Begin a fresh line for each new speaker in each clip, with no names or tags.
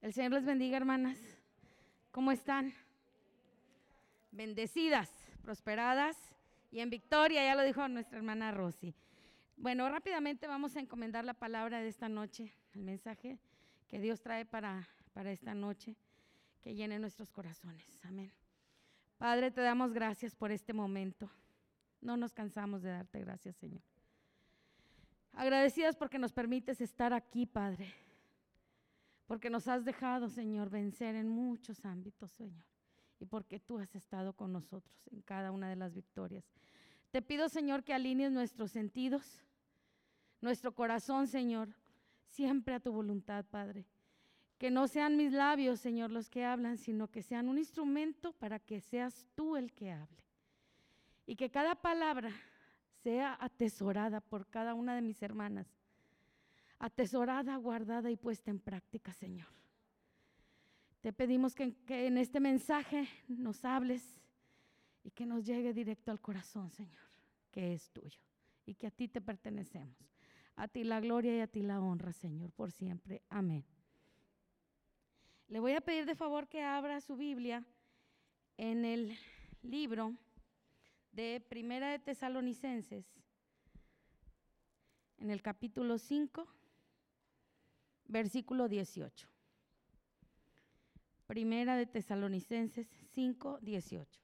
El Señor les bendiga, hermanas. ¿Cómo están? Bendecidas, prosperadas y en victoria, ya lo dijo nuestra hermana Rosy. Bueno, rápidamente vamos a encomendar la palabra de esta noche, el mensaje que Dios trae para, para esta noche, que llene nuestros corazones. Amén. Padre, te damos gracias por este momento. No nos cansamos de darte gracias, Señor. Agradecidas porque nos permites estar aquí, Padre. Porque nos has dejado, Señor, vencer en muchos ámbitos, Señor. Y porque tú has estado con nosotros en cada una de las victorias. Te pido, Señor, que alinees nuestros sentidos, nuestro corazón, Señor, siempre a tu voluntad, Padre. Que no sean mis labios, Señor, los que hablan, sino que sean un instrumento para que seas tú el que hable. Y que cada palabra sea atesorada por cada una de mis hermanas. Atesorada, guardada y puesta en práctica, Señor. Te pedimos que, en este mensaje nos hables y que nos llegue directo al corazón, Señor, que es tuyo y que a ti te pertenecemos. A ti la gloria y a ti la honra, Señor, por siempre. Amén. Le voy a pedir de favor que abra su Biblia en el libro de Primera de Tesalonicenses, en el capítulo 5, versículo 18. Primera de Tesalonicenses 5, 18.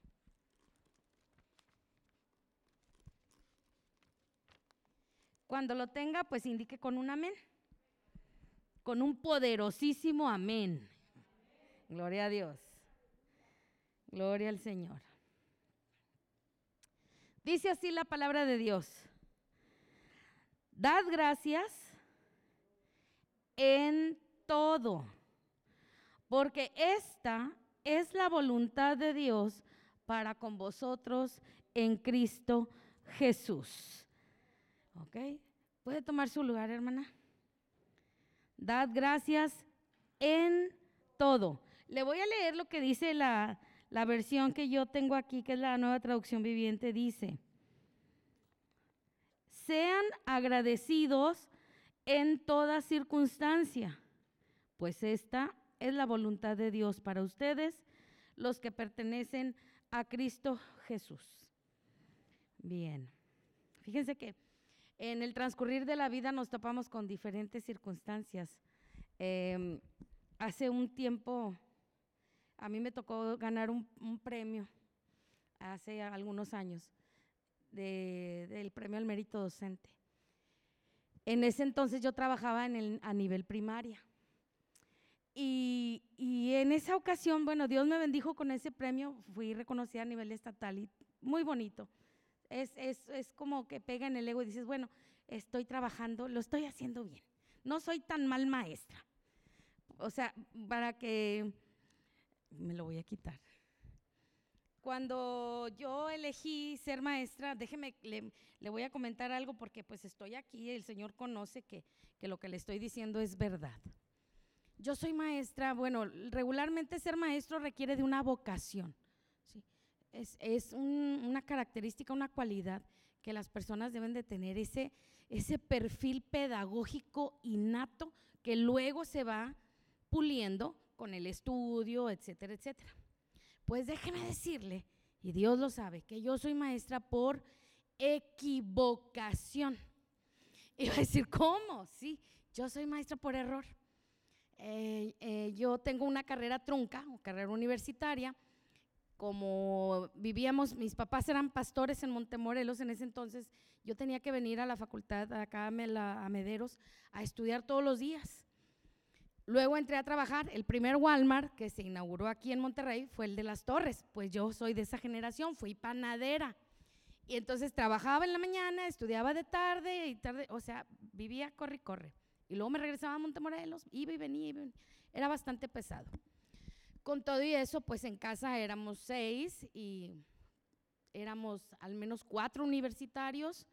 Cuando lo tenga, pues indique con un amén, con un poderosísimo amén. Gloria a Dios. Gloria al Señor. Dice así la palabra de Dios. Dad gracias en todo, porque esta es la voluntad de Dios para con vosotros en Cristo Jesús. ¿Ok? ¿Puede tomar su lugar, hermana? Dad gracias en todo. Le voy a leer lo que dice la, la versión que yo tengo aquí, que es la nueva traducción viviente, dice, sean agradecidos en toda circunstancia, pues esta es la voluntad de Dios para ustedes, los que pertenecen a Cristo Jesús. Bien, fíjense que en el transcurrir de la vida nos topamos con diferentes circunstancias. Eh, hace un tiempo a mí me tocó ganar un, premio hace algunos años de, del premio al mérito docente. En ese entonces yo trabajaba en el, a nivel primaria. Y, en esa ocasión, bueno, Dios me bendijo con ese premio, fui reconocida a nivel estatal y muy bonito. Es, es como que pega en el ego y dices, bueno, estoy trabajando, lo estoy haciendo bien. No soy tan mal maestra. O sea, para que me lo voy a quitar. Cuando yo elegí ser maestra, déjeme, le, voy a comentar algo porque pues estoy aquí, el Señor conoce que, que lo que le estoy diciendo es verdad. Yo soy maestra, bueno, regularmente ser maestro requiere de una vocación. ¿sí? Es, es un, una característica, una cualidad que las personas deben de tener, ese, ese perfil pedagógico innato que luego se va puliendo con el estudio, etcétera, etcétera. Pues déjeme decirle, y Dios lo sabe, que yo soy maestra por equivocación. Y va a decir, ¿cómo? Sí, yo soy maestra por error. Eh, eh, yo tengo una carrera trunca, carrera universitaria. Como vivíamos, mis papás eran pastores en Montemorelos en ese entonces, yo tenía que venir a la facultad acá a Mederos a estudiar todos los días. Luego entré a trabajar, el primer Walmart que se inauguró aquí en Monterrey fue el de las Torres, pues yo soy de esa generación, fui panadera. Y entonces trabajaba en la mañana, estudiaba de tarde y tarde, o sea, vivía corre y corre. Y luego me regresaba a Montemorelos, iba y venía, iba y venía. era bastante pesado. Con todo y eso, pues en casa éramos seis y éramos al menos cuatro universitarios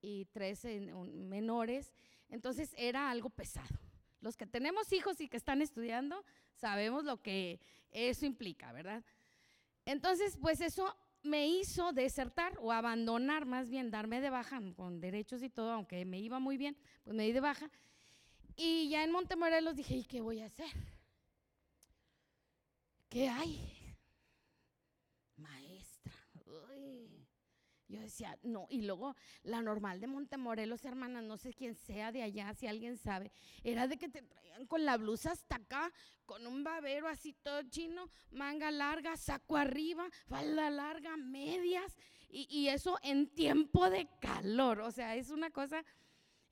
y tres menores, entonces era algo pesado. Los que tenemos hijos y que están estudiando, sabemos lo que eso implica, ¿verdad? Entonces, pues eso me hizo desertar o abandonar, más bien darme de baja con derechos y todo, aunque me iba muy bien, pues me di de baja. Y ya en Montemorelos dije, ¿y qué voy a hacer? ¿Qué hay? Maestra. Yo decía, no, y luego la normal de Montemorelos, hermanas, no sé quién sea de allá, si alguien sabe, era de que te traían con la blusa hasta acá, con un babero así todo chino, manga larga, saco arriba, falda larga, medias, y, y eso en tiempo de calor, o sea, es una cosa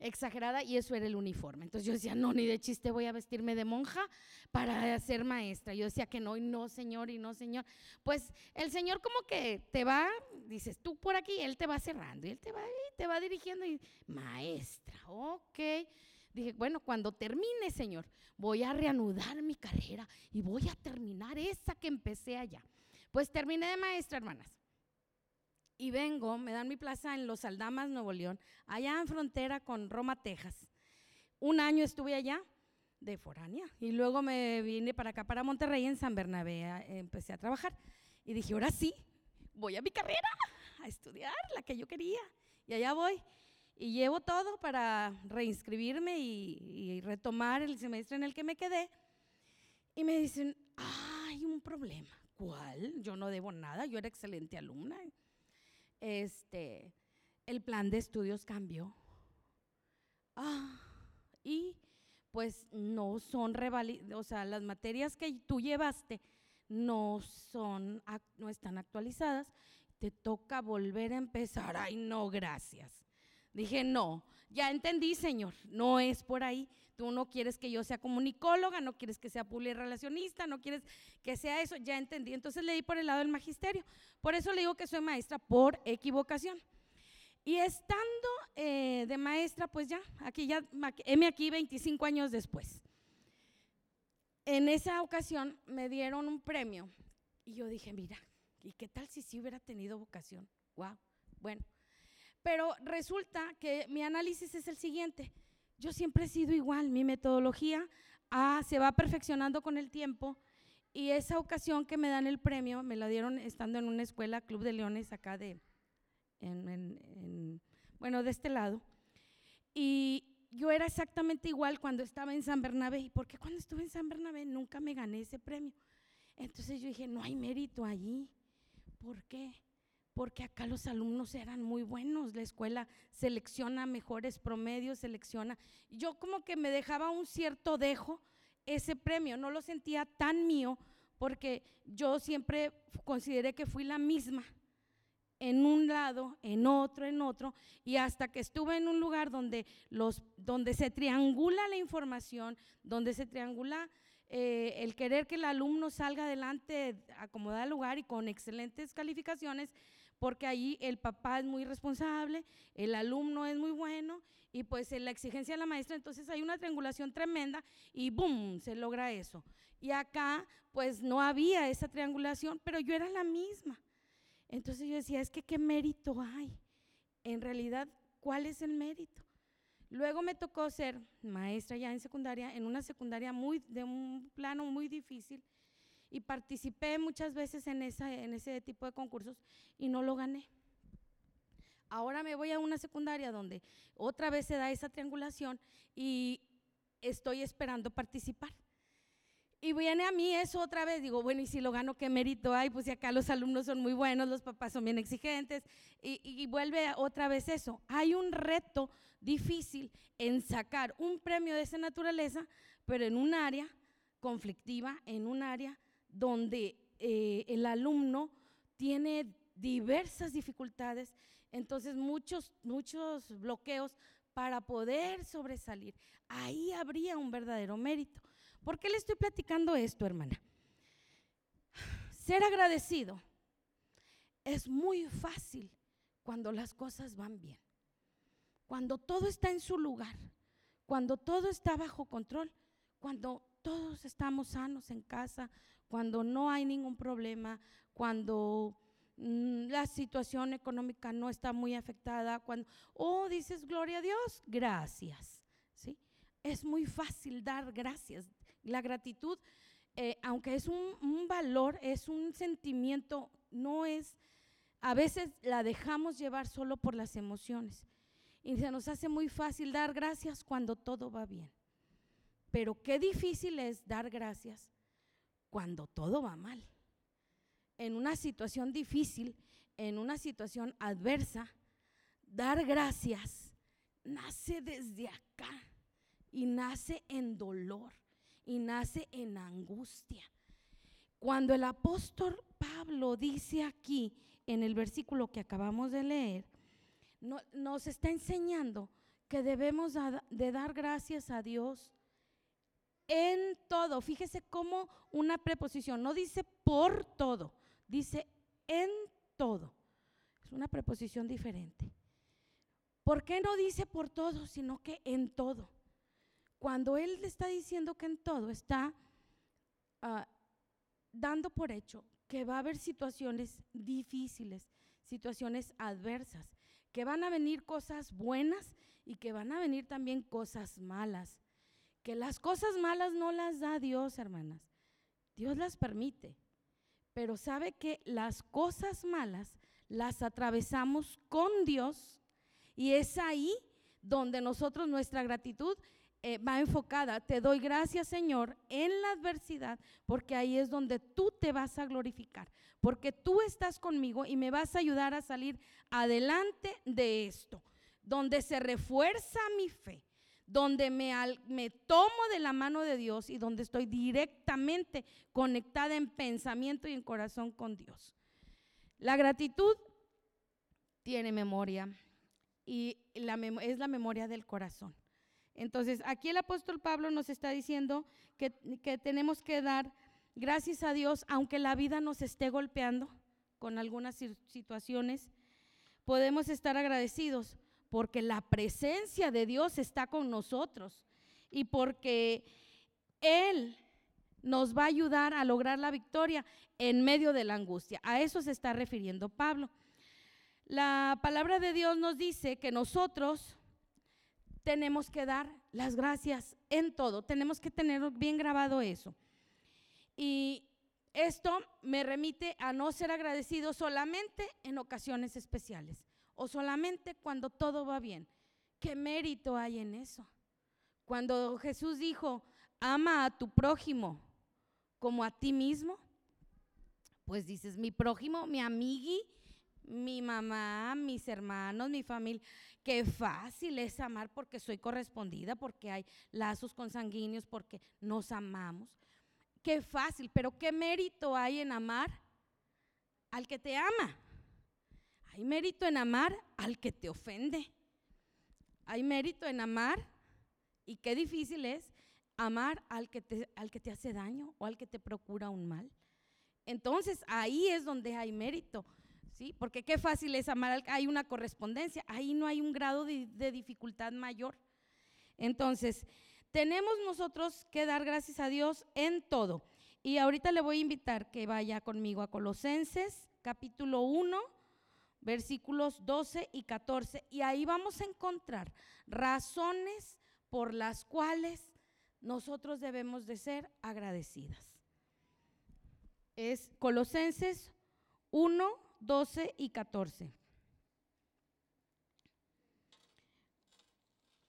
exagerada y eso era el uniforme. Entonces yo decía, no, ni de chiste voy a vestirme de monja para ser maestra. Yo decía que no, y no, señor, y no, señor. Pues el señor como que te va, dices tú por aquí, él te va cerrando y él te va, te va dirigiendo y, maestra, ok. Dije, bueno, cuando termine, señor, voy a reanudar mi carrera y voy a terminar esa que empecé allá. Pues terminé de maestra, hermanas y vengo, me dan mi plaza en Los Aldamas, Nuevo León, allá en frontera con Roma, Texas. Un año estuve allá de foránea y luego me vine para acá, para Monterrey, en San Bernabé, empecé a trabajar y dije, ahora sí, voy a mi carrera, a estudiar la que yo quería y allá voy. Y llevo todo para reinscribirme y, y retomar el semestre en el que me quedé. Y me dicen, hay un problema. ¿Cuál? Yo no debo nada, yo era excelente alumna este, el plan de estudios cambió. Ah, y pues no son revalidadas, o sea, las materias que tú llevaste no son, no están actualizadas, te toca volver a empezar. Ay, no, gracias. Dije, no, ya entendí, Señor, no es por ahí. Tú no quieres que yo sea comunicóloga, no quieres que sea relacionista, no quieres que sea eso, ya entendí. Entonces le di por el lado del magisterio. Por eso le digo que soy maestra por equivocación. Y estando eh, de maestra, pues ya, aquí ya, heme aquí 25 años después. En esa ocasión me dieron un premio y yo dije, mira, ¿y qué tal si sí hubiera tenido vocación? Wow, bueno. Pero resulta que mi análisis es el siguiente yo siempre he sido igual, mi metodología ah, se va perfeccionando con el tiempo y esa ocasión que me dan el premio, me la dieron estando en una escuela, Club de Leones, acá de, bueno, de este lado. Y yo era exactamente igual cuando estaba en San Bernabé. ¿Y por qué cuando estuve en San Bernabé nunca me gané ese premio? Entonces yo dije, no hay mérito allí. ¿Por qué? porque acá los alumnos eran muy buenos, la escuela selecciona mejores promedios, selecciona. Yo como que me dejaba un cierto dejo ese premio, no lo sentía tan mío porque yo siempre consideré que fui la misma en un lado, en otro, en otro, y hasta que estuve en un lugar donde, los, donde se triangula la información, donde se triangula eh, el querer que el alumno salga adelante, acomodar lugar y con excelentes calificaciones, porque ahí el papá es muy responsable, el alumno es muy bueno y pues en la exigencia de la maestra, entonces hay una triangulación tremenda y ¡boom! se logra eso. Y acá pues no había esa triangulación, pero yo era la misma. Entonces yo decía, es que qué mérito hay. En realidad, ¿cuál es el mérito? Luego me tocó ser maestra ya en secundaria, en una secundaria muy, de un plano muy difícil, y participé muchas veces en, esa, en ese tipo de concursos y no lo gané. Ahora me voy a una secundaria donde otra vez se da esa triangulación y estoy esperando participar. Y viene a mí eso otra vez, digo, bueno, y si lo gano, ¿qué mérito hay? Pues si acá los alumnos son muy buenos, los papás son bien exigentes, y, vuelve otra vez eso. Hay un reto difícil en sacar un premio de esa naturaleza, pero en un área conflictiva, en un área donde eh, el alumno tiene diversas dificultades, entonces muchos, muchos bloqueos para poder sobresalir. Ahí habría un verdadero mérito. ¿Por qué le estoy platicando esto, hermana? Ser agradecido es muy fácil cuando las cosas van bien, cuando todo está en su lugar, cuando todo está bajo control, cuando todos estamos sanos en casa, cuando no hay ningún problema, cuando mm, la situación económica no está muy afectada, cuando, oh, dices, gloria a Dios, gracias. ¿sí? Es muy fácil dar gracias. La gratitud, eh, aunque es un, un valor, es un sentimiento, no es, a veces la dejamos llevar solo por las emociones. Y se nos hace muy fácil dar gracias cuando todo va bien. Pero qué difícil es dar gracias cuando todo va mal. En una situación difícil, en una situación adversa, dar gracias nace desde acá y nace en dolor y nace en angustia. Cuando el apóstol Pablo dice aquí en el versículo que acabamos de leer, nos está enseñando que debemos de dar gracias a Dios en todo. Fíjese cómo una preposición no dice por todo, dice en todo. Es una preposición diferente. ¿Por qué no dice por todo, sino que en todo? Cuando Él está diciendo que en todo, está ah, dando por hecho que va a haber situaciones difíciles, situaciones adversas, que van a venir cosas buenas y que van a venir también cosas malas. Que las cosas malas no las da Dios, hermanas. Dios las permite. Pero sabe que las cosas malas las atravesamos con Dios y es ahí donde nosotros nuestra gratitud eh, va enfocada. Te doy gracias, Señor, en la adversidad, porque ahí es donde tú te vas a glorificar, porque tú estás conmigo y me vas a ayudar a salir adelante de esto, donde se refuerza mi fe, donde me, me tomo de la mano de Dios y donde estoy directamente conectada en pensamiento y en corazón con Dios. La gratitud tiene memoria y es la memoria del corazón. Entonces, aquí el apóstol Pablo nos está diciendo que, tenemos que dar gracias a Dios, aunque la vida nos esté golpeando con algunas situaciones, podemos estar agradecidos porque la presencia de Dios está con nosotros y porque Él nos va a ayudar a lograr la victoria en medio de la angustia. A eso se está refiriendo Pablo. La palabra de Dios nos dice que nosotros tenemos que dar las gracias en todo. Tenemos que tener bien grabado eso. Y esto me remite a no ser agradecido solamente en ocasiones especiales o solamente cuando todo va bien. ¿Qué mérito hay en eso? Cuando Jesús dijo, ama a tu prójimo como a ti mismo, pues dices, mi prójimo, mi amigui, mi mamá, mis hermanos, mi familia. Qué fácil es amar porque soy correspondida, porque hay lazos consanguíneos, porque nos amamos. Qué fácil, pero qué mérito hay en amar al que te ama. Hay mérito en amar al que te ofende. Hay mérito en amar y qué difícil es amar al que te, al que te hace daño o al que te procura un mal. Entonces ahí es donde hay mérito ¿sí? Porque qué fácil es amar, hay una correspondencia, ahí no hay un grado de, de dificultad mayor. Entonces, tenemos nosotros que dar gracias a Dios en todo. Y ahorita le voy a invitar que vaya conmigo a Colosenses, capítulo 1, versículos 12 y 14. Y ahí vamos a encontrar razones por las cuales nosotros debemos de ser agradecidas. Es Colosenses 1, 12 y 14.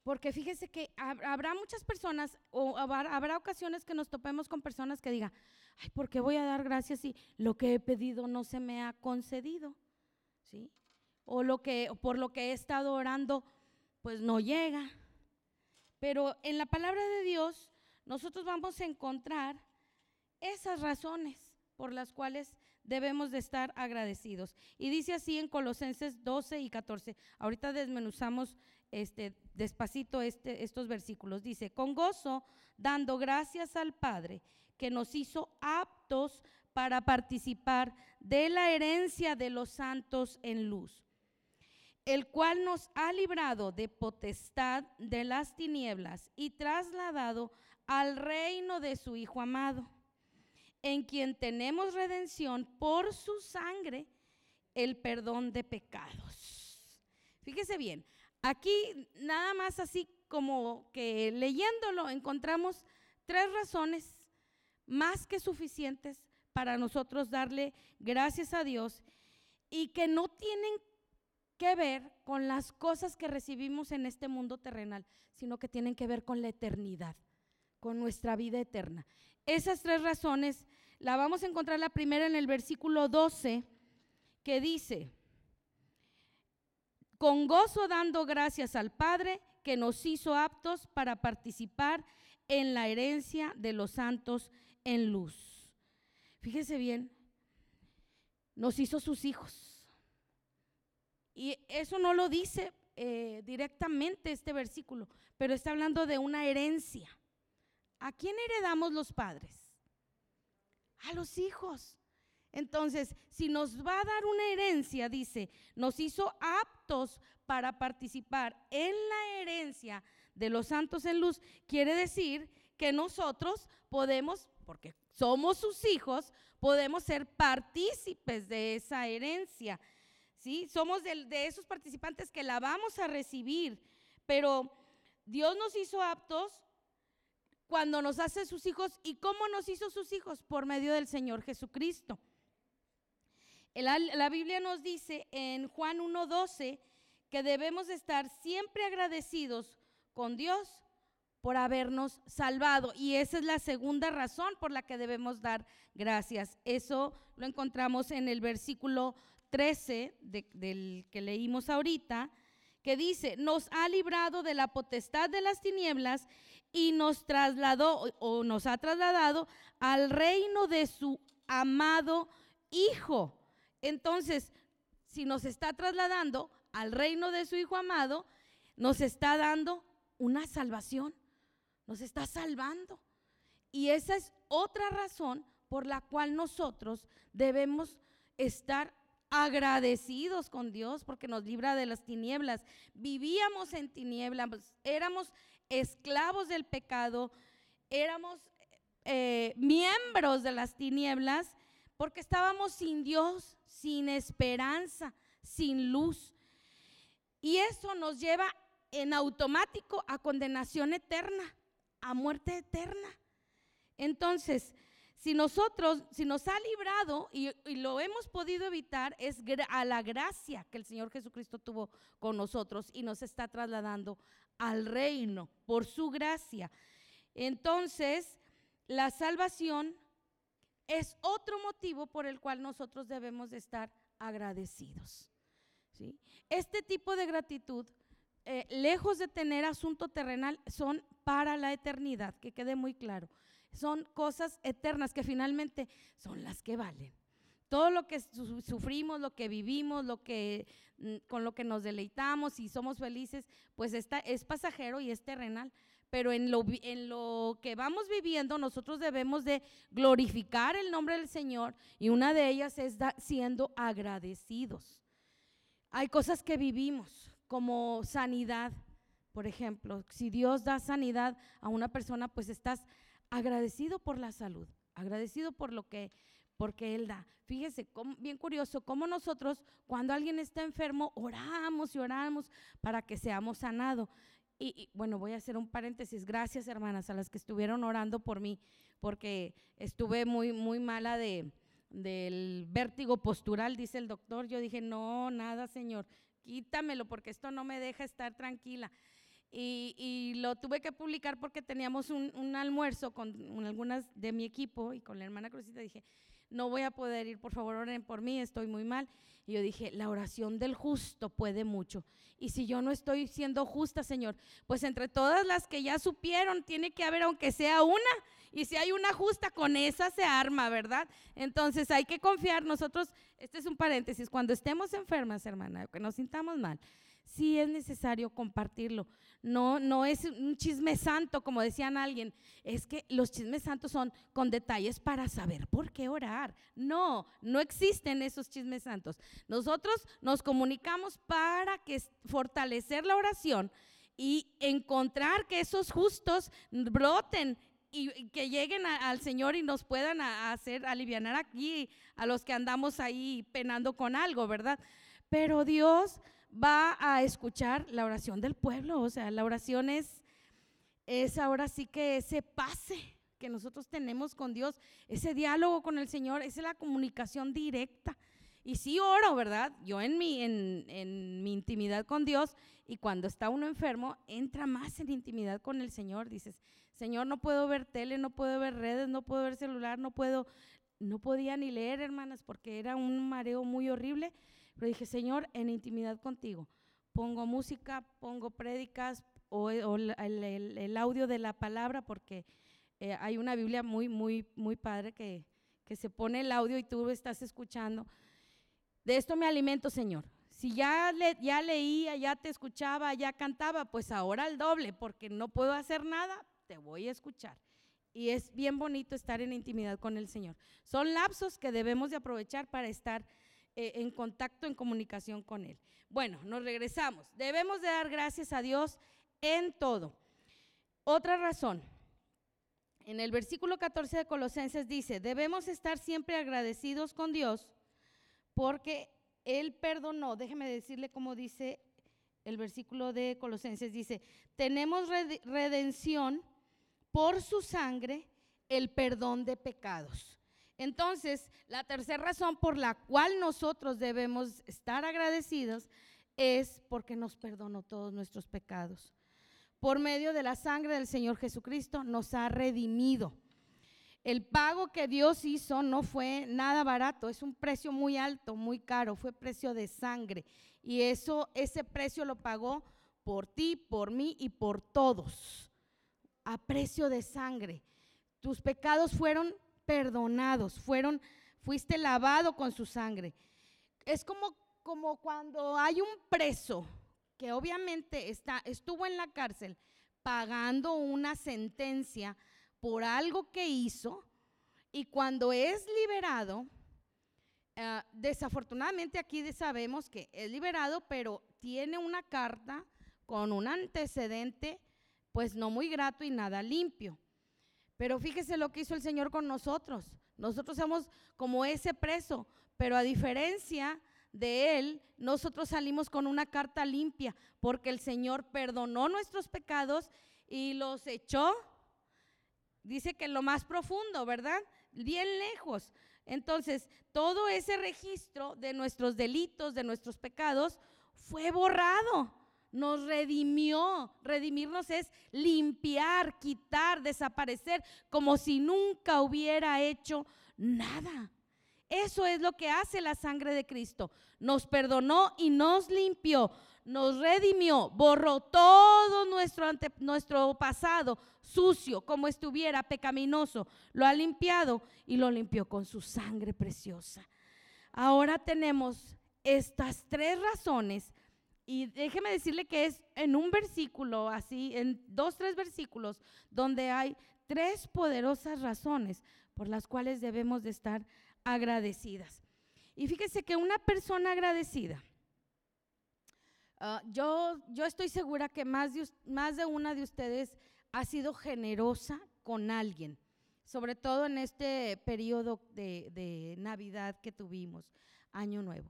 Porque fíjese que habrá muchas personas o habrá ocasiones que nos topemos con personas que digan, ay, ¿por qué voy a dar gracias si lo que he pedido no se me ha concedido? ¿Sí? O lo que por lo que he estado orando pues no llega. Pero en la palabra de Dios nosotros vamos a encontrar esas razones por las cuales debemos de estar agradecidos. Y dice así en Colosenses 12 y 14. Ahorita desmenuzamos este, despacito este, estos versículos. Dice, con gozo, dando gracias al Padre, que nos hizo aptos para participar de la herencia de los santos en luz, el cual nos ha librado de potestad de las tinieblas y trasladado al reino de su Hijo amado en quien tenemos redención por su sangre, el perdón de pecados. Fíjese bien, aquí nada más así como que leyéndolo encontramos tres razones más que suficientes para nosotros darle gracias a Dios y que no tienen que ver con las cosas que recibimos en este mundo terrenal, sino que tienen que ver con la eternidad con nuestra vida eterna. Esas tres razones la vamos a encontrar la primera en el versículo 12 que dice, con gozo dando gracias al Padre que nos hizo aptos para participar en la herencia de los santos en luz. Fíjese bien, nos hizo sus hijos. Y eso no lo dice eh, directamente este versículo, pero está hablando de una herencia. ¿A quién heredamos los padres? A los hijos. Entonces, si nos va a dar una herencia, dice, nos hizo aptos para participar en la herencia de los santos en luz, quiere decir que nosotros podemos, porque somos sus hijos, podemos ser partícipes de esa herencia. ¿sí? Somos de, de esos participantes que la vamos a recibir, pero Dios nos hizo aptos cuando nos hace sus hijos. ¿Y cómo nos hizo sus hijos? Por medio del Señor Jesucristo. La, Biblia nos dice en Juan 1.12 que debemos estar siempre agradecidos con Dios por habernos salvado. Y esa es la segunda razón por la que debemos dar gracias. Eso lo encontramos en el versículo 13 del que leímos ahorita, que dice, nos ha librado de la potestad de las tinieblas y nos trasladó o nos ha trasladado al reino de su amado Hijo. Entonces, si nos está trasladando al reino de su Hijo amado, nos está dando una salvación, nos está salvando. Y esa es otra razón por la cual nosotros debemos estar agradecidos con Dios porque nos libra de las tinieblas. Vivíamos en tinieblas, éramos esclavos del pecado, éramos eh, miembros de las tinieblas porque estábamos sin Dios, sin esperanza, sin luz. Y eso nos lleva en automático a condenación eterna, a muerte eterna. Entonces, si nosotros, si nos ha librado y, lo hemos podido evitar, es a la gracia que el Señor Jesucristo tuvo con nosotros y nos está trasladando al reino por su gracia. Entonces, la salvación es otro motivo por el cual nosotros debemos de estar agradecidos. ¿sí? Este tipo de gratitud, eh, lejos de tener asunto terrenal, son para la eternidad, que quede muy claro son cosas eternas que finalmente son las que valen. Todo lo que sufrimos, lo que vivimos, lo que mm, con lo que nos deleitamos y somos felices, pues está, es pasajero y es terrenal. Pero en lo, en lo que vamos viviendo, nosotros debemos de glorificar el nombre del Señor y una de ellas es siendo agradecidos. Hay cosas que vivimos, como sanidad, por ejemplo. Si Dios da sanidad a una persona, pues estás agradecido por la salud, agradecido por lo que porque Él da. Fíjese, bien curioso, cómo nosotros cuando alguien está enfermo oramos y oramos para que seamos sanados. Y, bueno, voy a hacer un paréntesis. Gracias, hermanas, a las que estuvieron orando por mí, porque estuve muy, muy mala de, del vértigo postural, dice el doctor. Yo dije, no, nada, Señor, quítamelo, porque esto no me deja estar tranquila. Y, lo tuve que publicar porque teníamos un, almuerzo con algunas de mi equipo y con la hermana Cruzita. Dije, no voy a poder ir, por favor, oren por mí, estoy muy mal. Y yo dije, la oración del justo puede mucho. Y si yo no estoy siendo justa, Señor, pues entre todas las que ya supieron, tiene que haber aunque sea una. Y si hay una justa, con esa se arma, ¿verdad? Entonces hay que confiar. Nosotros, este es un paréntesis, cuando estemos enfermas, hermana, que nos sintamos mal, sí es necesario compartirlo. No, no es un chisme santo, como decían alguien. Es que los chismes santos son con detalles para saber por qué orar. No, no existen esos chismes santos. Nosotros nos comunicamos para que fortalecer la oración y encontrar que esos justos broten y que lleguen al Señor y nos puedan hacer aliviar aquí a los que andamos ahí penando con algo, ¿verdad? Pero Dios va a escuchar la oración del pueblo. O sea, la oración es, es ahora sí que ese pase que nosotros tenemos con Dios, ese diálogo con el Señor, es la comunicación directa. Y sí oro, ¿verdad? Yo en mi, en, en mi intimidad con Dios y cuando está uno enfermo, entra más en intimidad con el Señor. Dices, Señor, no puedo ver tele, no puedo ver redes, no puedo ver celular, no puedo, no podía ni leer, hermanas, porque era un mareo muy horrible. Pero dije, Señor, en intimidad contigo. Pongo música, pongo prédicas o, el, audio de la palabra, porque eh, hay una Biblia muy, muy, muy padre que, que se pone el audio y tú estás escuchando. De esto me alimento, Señor. Si ya, le, ya leía, ya te escuchaba, ya cantaba, pues ahora al doble, porque no puedo hacer nada, te voy a escuchar. Y es bien bonito estar en intimidad con el Señor. Son lapsos que debemos de aprovechar para estar eh, en contacto, en comunicación con Él. Bueno, nos regresamos. Debemos de dar gracias a Dios en todo. Otra razón, en el versículo 14 de Colosenses dice, debemos estar siempre agradecidos con Dios porque Él perdonó. Déjeme decirle cómo dice el versículo de Colosenses. Dice, tenemos redención por su sangre, el perdón de pecados. Entonces, la tercera razón por la cual nosotros debemos estar agradecidos es porque nos perdonó todos nuestros pecados por medio de la sangre del Señor Jesucristo, nos ha redimido. El pago que Dios hizo no fue nada barato, es un precio muy alto, muy caro, fue precio de sangre. Y eso, ese precio lo pagó por ti, por mí y por todos, a precio de sangre. Tus pecados fueron perdonados, fueron, fuiste lavado con su sangre. Es como, como cuando hay un preso que obviamente está, estuvo en la cárcel pagando una sentencia por algo que hizo y cuando es liberado, eh, desafortunadamente aquí sabemos que es liberado, pero tiene una carta con un antecedente pues no muy grato y nada limpio. Pero fíjese lo que hizo el Señor con nosotros. Nosotros somos como ese preso, pero a diferencia de Él, nosotros salimos con una carta limpia, porque el Señor perdonó nuestros pecados y los echó, dice que lo más profundo, ¿verdad? Bien lejos. Entonces, todo ese registro de nuestros delitos, de nuestros pecados, fue borrado. Nos redimió. Redimirnos es limpiar, quitar, desaparecer, como si nunca hubiera hecho nada. Eso es lo que hace la sangre de Cristo. Nos perdonó y nos limpió, nos redimió, borró todo nuestro, nuestro pasado sucio, como estuviera pecaminoso. Lo ha limpiado y lo limpió con su sangre preciosa. Ahora tenemos estas tres razones y déjeme decirle que es en un versículo, así, en dos, tres versículos, donde hay tres poderosas razones por las cuales debemos de estar agradecidas. Y fíjese que una persona agradecida, ah, yo, yo estoy segura que más de, más de una de ustedes ha sido generosa con alguien, sobre todo en este periodo de, de Navidad que tuvimos, Año Nuevo.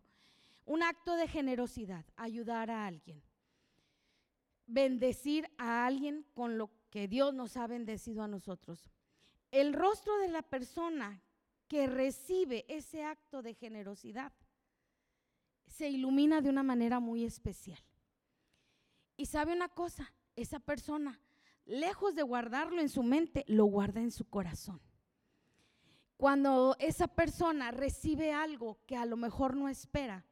Un acto de generosidad, ayudar a alguien, bendecir a alguien con lo que Dios nos ha bendecido a nosotros. El rostro de la persona que recibe ese acto de generosidad se ilumina de una manera muy especial. Y sabe una cosa, esa persona, lejos de guardarlo en su mente, lo guarda en su corazón. Cuando esa persona recibe algo que a lo mejor no espera,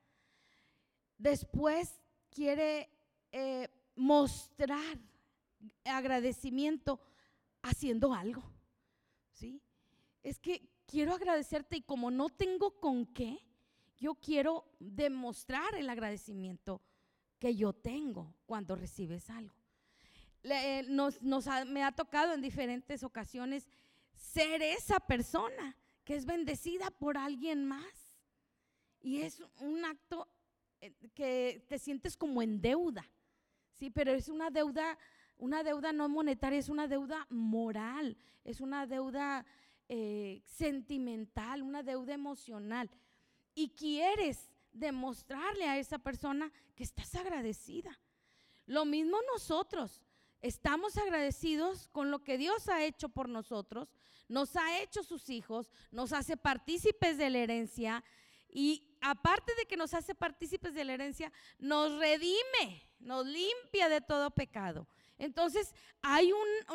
después quiere eh, mostrar agradecimiento haciendo algo. ¿Sí? Es que quiero agradecerte y como no tengo con qué, yo quiero demostrar el agradecimiento que yo tengo cuando recibes algo. Eh, nos, me ha tocado en diferentes ocasiones ser esa persona que es bendecida por alguien más. Y es un acto que te sientes como en deuda, sí, pero es una deuda, una deuda no monetaria, es una deuda moral, es una deuda eh, sentimental, una deuda emocional. Y quieres demostrarle a esa persona que estás agradecida. Lo mismo nosotros. Estamos agradecidos con lo que Dios ha hecho por nosotros, nos ha hecho sus hijos, nos hace partícipes de la herencia Y aparte de que nos hace partícipes de la herencia, nos redime, nos limpia de todo pecado. Entonces,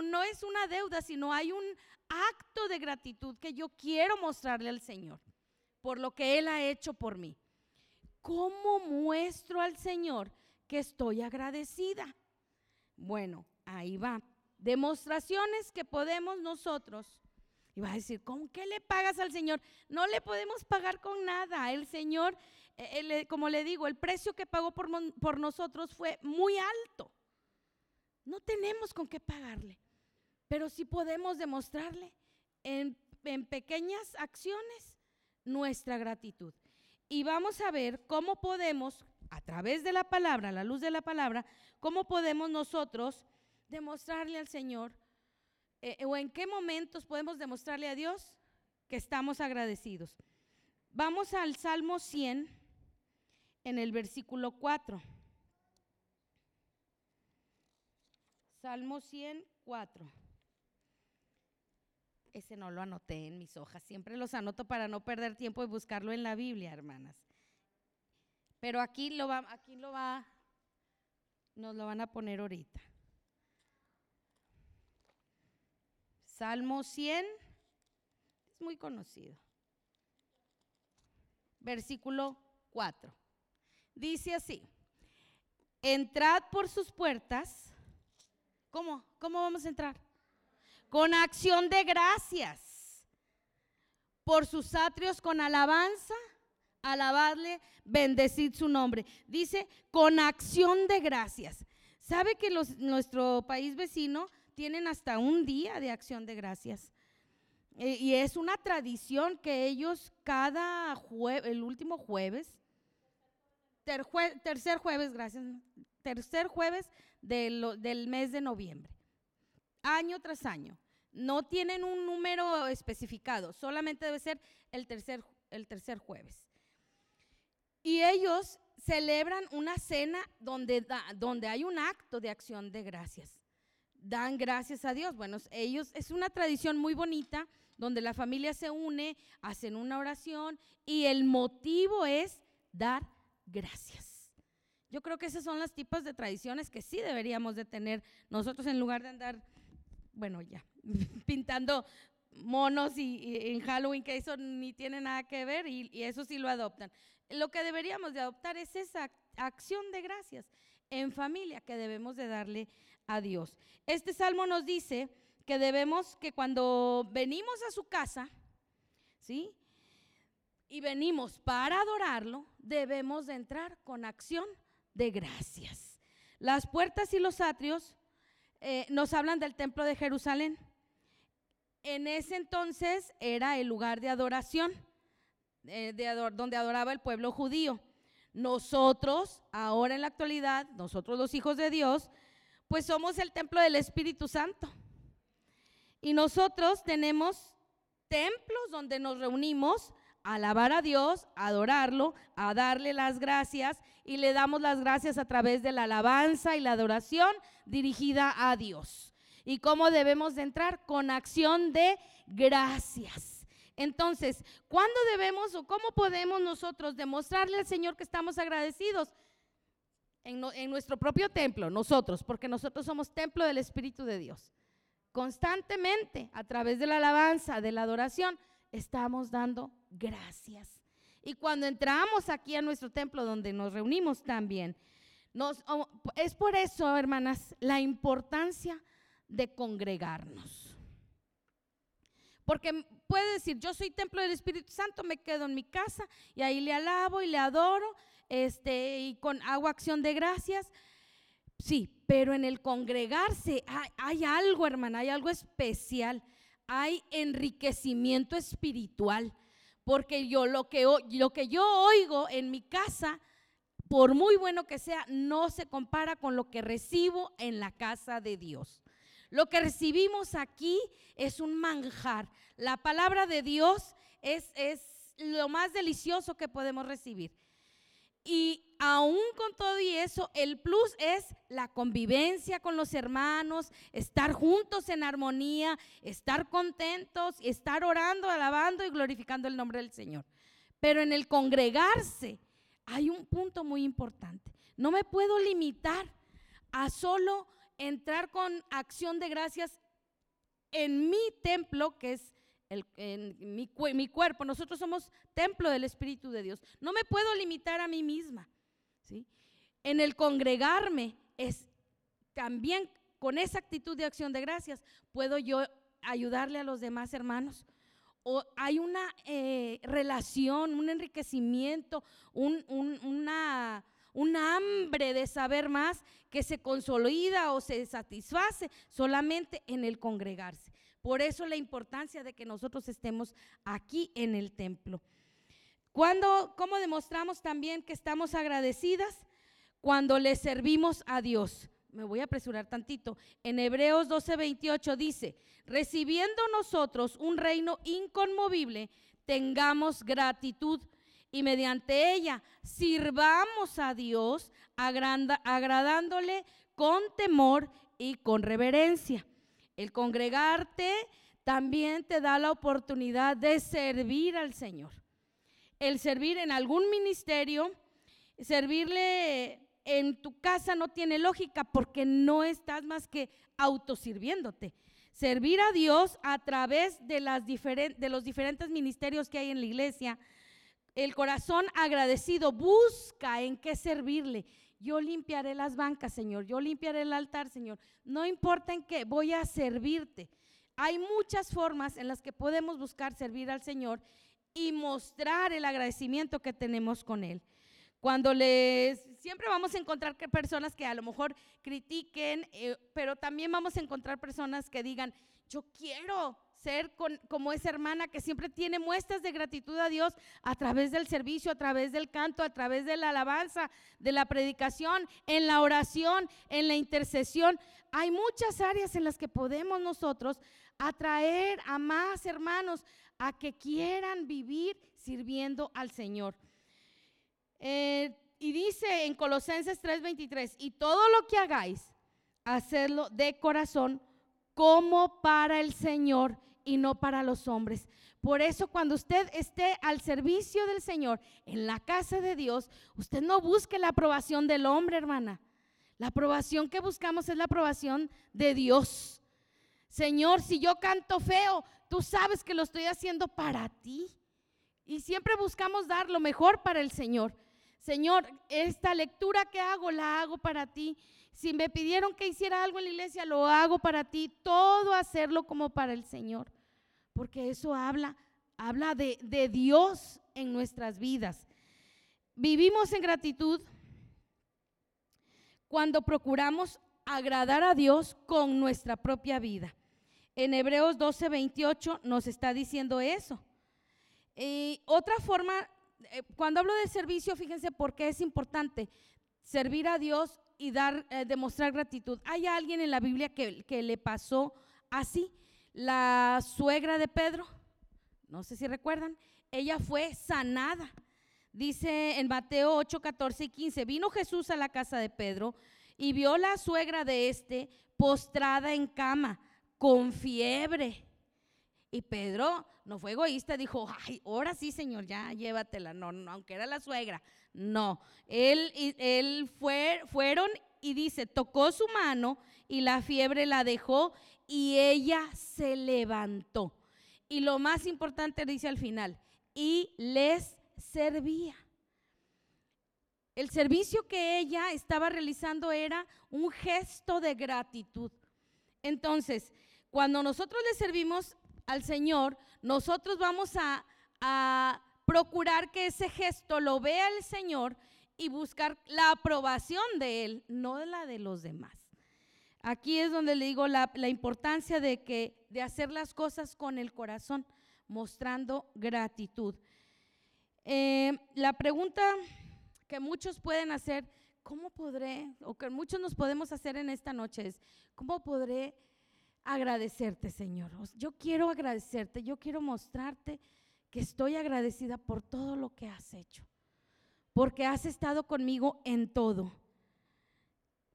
no es una deuda, sino hay un acto de gratitud que yo quiero mostrarle al Señor por lo que Él ha hecho por mí. ¿Cómo muestro al Señor que estoy agradecida? Bueno, ahí va. Demostraciones que podemos nosotros. Y va a decir, ¿con qué le pagas al Señor? No le podemos pagar con nada. El Señor, eh, como le digo, el precio que pagó por, por nosotros fue muy alto. No tenemos con qué pagarle, pero sí podemos demostrarle en, en pequeñas acciones nuestra gratitud. Y vamos a ver cómo podemos, a través de la palabra, la luz de la palabra, cómo podemos nosotros demostrarle al Señor eh, o en qué momentos podemos demostrarle a Dios que estamos agradecidos. Vamos al Salmo 100 en el versículo 4. Salmo 104. Ese no lo anoté en mis hojas, siempre los anoto para no perder tiempo y buscarlo en la Biblia, hermanas. Pero aquí lo va, aquí lo va, nos lo van a poner ahorita. Salmo 100, es muy conocido. Versículo 4. Dice así, entrad por sus puertas ¿Cómo? ¿Cómo vamos a entrar? Con acción de gracias. Por sus atrios con alabanza, alabadle, bendecid su nombre. Dice, con acción de gracias. ¿Sabe que nuestro país vecino tienen hasta un día de acción de gracias? E, y es una tradición que ellos cada jueves, el último jueves, tercer jueves, gracias, tercer jueves del mes de noviembre, año tras año. No tienen un número especificado, solamente debe ser el tercer, el tercer jueves. Y ellos celebran una cena donde, donde hay un acto de acción de gracias. Dan gracias a Dios. Bueno, ellos es una tradición muy bonita donde la familia se une, hacen una oración y el motivo es dar gracias. Yo creo que esos son los tipos de tradiciones que sí deberíamos de tener nosotros en lugar de andar, bueno, ya, pintando monos y, en Halloween, que eso ni tiene nada que ver y, y eso sí lo adoptan. Lo que deberíamos de adoptar es esa acción de gracias en familia que debemos de darle Dios. Este salmo nos dice que debemos, que cuando venimos a su casa, ¿sí? Y venimos para adorarlo, debemos de entrar con acción de gracias. Las puertas y los atrios eh, nos hablan del templo de Jerusalén. En ese entonces era el lugar de adoración, eh, donde adoraba el pueblo judío. Nosotros, ahora en la actualidad, nosotros los hijos de Dios, pues somos el templo del Espíritu Santo. Y nosotros tenemos templos donde nos reunimos alabar a Dios, adorarlo, a darle las gracias y le damos las gracias a través de la alabanza y la adoración dirigida a Dios. ¿Y cómo debemos de entrar? Con acción de gracias. Entonces, ¿cuándo debemos o cómo podemos nosotros demostrarle al Señor que estamos agradecidos? En, nuestro propio templo, nosotros, porque nosotros somos templo del Espíritu de Dios. Constantemente, a través de la alabanza, de la adoración, estamos dando gracias. Y cuando entramos aquí a nuestro templo donde nos reunimos también, es por eso, hermanas, la importancia de congregarnos. Porque puede decir, yo soy templo del Espíritu Santo, me quedo en mi casa y ahí le alabo y le adoro, este, y con hago acción de gracias. Sí, pero en el congregarse hay, hay algo, hermana, hay algo especial hay enriquecimiento espiritual, porque yo lo que, lo que yo oigo en mi casa, por muy bueno que sea, no se compara con lo que recibo en la casa de Dios. Lo que recibimos aquí es un manjar. La palabra de Dios es, es lo más delicioso que podemos recibir. Y aún con todo y eso, el plus es la convivencia con los hermanos, estar juntos en armonía, estar contentos, estar orando, alabando y glorificando el nombre del Señor. Pero en el congregarse hay un punto muy importante. No me puedo limitar a solo entrar con acción de gracias en mi templo, que es mi, cuerpo. Nosotros somos templo del Espíritu de Dios. No me puedo limitar a mí misma. ¿sí? En el congregarme es también con esa actitud de acción de gracias, puedo yo ayudarle a los demás hermanos. O hay una eh, relación, un enriquecimiento, un, una, hambre de saber más que se consolida o se satisface solamente en el congregarse. Por eso la importancia de que nosotros estemos aquí en el templo. Cuando, ¿Cómo demostramos también que estamos agradecidas? Cuando le servimos a Dios me voy a apresurar tantito. En Hebreos 12:28 dice, recibiendo nosotros un reino inconmovible, tengamos gratitud y mediante ella sirvamos a Dios agradándole con temor y con reverencia. El congregarte también te da la oportunidad de servir al Señor. El servir en algún ministerio, servirle en tu casa no tiene lógica porque no estás más que autosirviéndote. Servir a Dios a través de, de los diferentes ministerios que hay en la iglesia. El corazón agradecido busca en qué servirle. Yo limpiaré las bancas, Señor. Yo limpiaré el altar, Señor. No importa en qué, voy a servirte. Hay muchas formas en las que podemos buscar servir al Señor y mostrar el agradecimiento que tenemos con Él. Cuando les, siempre vamos a encontrar personas que a lo mejor critiquen, eh, pero también vamos a encontrar personas que digan, yo quiero ser como esa hermana que siempre tiene muestras de gratitud a Dios a través del servicio, a través del canto, a través de la alabanza, de la predicación, en la oración, en la intercesión. Hay muchas áreas en las que podemos nosotros atraer a más hermanos a que quieran vivir sirviendo al Señor. Eh, y dice en Colosenses 3:23, y todo lo que hagáis, hacedlo de corazón como para el Señor y no para los hombres. Por eso cuando usted esté al servicio del Señor en la casa de Dios, usted no busque la aprobación del hombre, hermana. La aprobación que buscamos es la aprobación de Dios. Señor, si yo canto feo, tú sabes que lo estoy haciendo para ti. Y siempre buscamos dar lo mejor para el Señor. Señor, esta lectura que hago la hago para ti. Si me pidieron que hiciera algo en la iglesia, lo hago para ti. Todo hacerlo como para el Señor. Porque eso habla, habla de, de Dios en nuestras vidas. Vivimos en gratitud cuando procuramos agradar a Dios con nuestra propia vida. En Hebreos 12, 28 nos está diciendo eso. Y otra forma eh, cuando hablo de servicio, fíjense por qué es importante servir a Dios y dar, eh, demostrar gratitud. Hay alguien en la Biblia que, que le pasó así. La suegra de Pedro, no sé si recuerdan, ella fue sanada. Dice en Mateo 8, 14 y 15, vino Jesús a la casa de Pedro y vio la suegra de este postrada en cama, con fiebre. Y Pedro no fue egoísta, dijo, ay, ahora sí, Señor, ya llévatela. No, no, aunque era la suegra. No, él, él fue, fueron y dice, tocó su mano y la fiebre la dejó y ella se levantó. Y lo más importante dice al final, y les servía. El servicio que ella estaba realizando era un gesto de gratitud. Entonces, cuando nosotros le servimos al Señor, nosotros vamos a, procurar que ese gesto lo vea el Señor y buscar la aprobación de Él, no la de los demás. Aquí es donde le digo la, importancia de, que, de hacer las cosas con el corazón, mostrando gratitud. Eh, la pregunta que muchos pueden hacer, ¿cómo podré, o que muchos nos podemos hacer en esta noche es, ¿cómo podré agradecerte, Señor. Yo quiero agradecerte, yo quiero mostrarte que estoy agradecida por todo lo que has hecho, porque has estado conmigo en todo,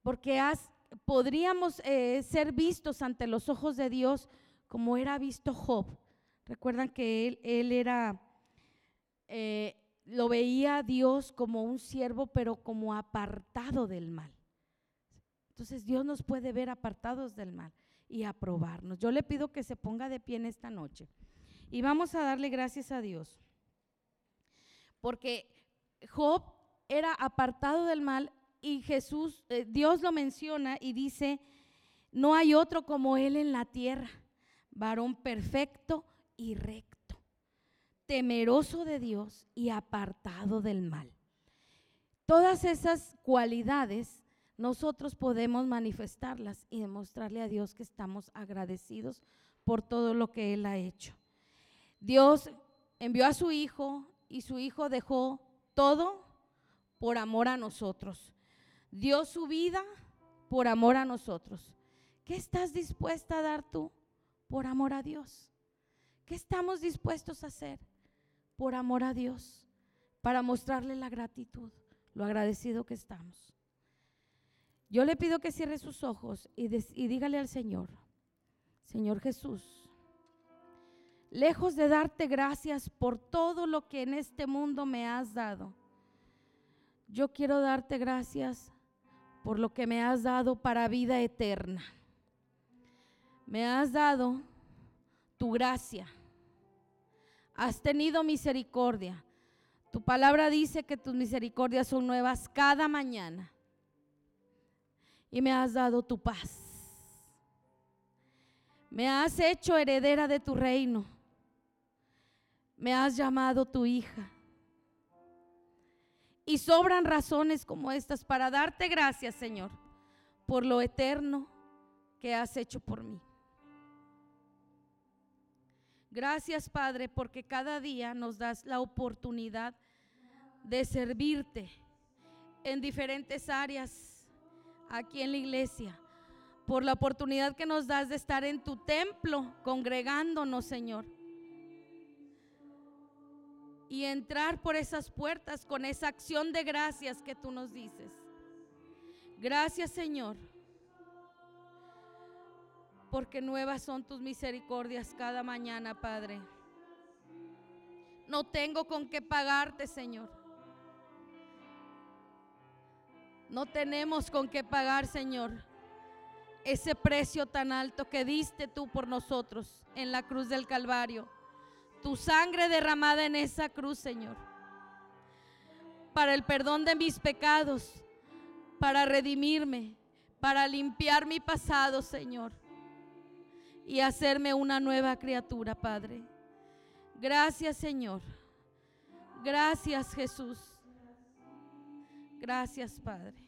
porque has, podríamos eh, ser vistos ante los ojos de Dios como era visto Job. Recuerdan que él, él era eh, lo veía Dios como un siervo, pero como apartado del mal. Entonces Dios nos puede ver apartados del mal y aprobarnos. Yo le pido que se ponga de pie en esta noche y vamos a darle gracias a Dios. Porque Job era apartado del mal y Jesús, eh, Dios lo menciona y dice, no hay otro como él en la tierra, varón perfecto y recto, temeroso de Dios y apartado del mal. Todas esas cualidades nosotros podemos manifestarlas y demostrarle a Dios que estamos agradecidos por todo lo que Él ha hecho. Dios envió a su Hijo y su Hijo dejó todo por amor a nosotros. Dio su vida por amor a nosotros. ¿Qué estás dispuesta a dar tú por amor a Dios? ¿Qué estamos dispuestos a hacer por amor a Dios? Para mostrarle la gratitud, lo agradecido que estamos. Yo le pido que cierre sus ojos y, dígale al Señor, Señor Jesús, lejos de darte gracias por todo lo que en este mundo me has dado, yo quiero darte gracias por lo que me has dado para vida eterna me has dado tu gracia. Has tenido misericordia. Tu palabra dice que tus misericordias son nuevas cada mañana. Y me has dado tu paz. Me has hecho heredera de tu reino. Me has llamado tu hija. Y sobran razones como estas para darte gracias, Señor, por lo eterno que has hecho por mí. Gracias, Padre, porque cada día nos das la oportunidad de servirte en diferentes áreas aquí en la iglesia. Por la oportunidad que nos das de estar en tu templo congregándonos, Señor. Y entrar por esas puertas con esa acción de gracias que tú nos dices. Gracias, Señor porque nuevas son tus misericordias cada mañana, Padre. No tengo con qué pagarte, Señor. No tenemos con qué pagar, Señor, ese precio tan alto que diste tú por nosotros en la cruz del Calvario. Tu sangre derramada en esa cruz, Señor. Para el perdón de mis pecados, para redimirme, para limpiar mi pasado, Señor y hacerme una nueva criatura, Padre. Gracias, Señor. Gracias, Jesús. Gracias, Padre.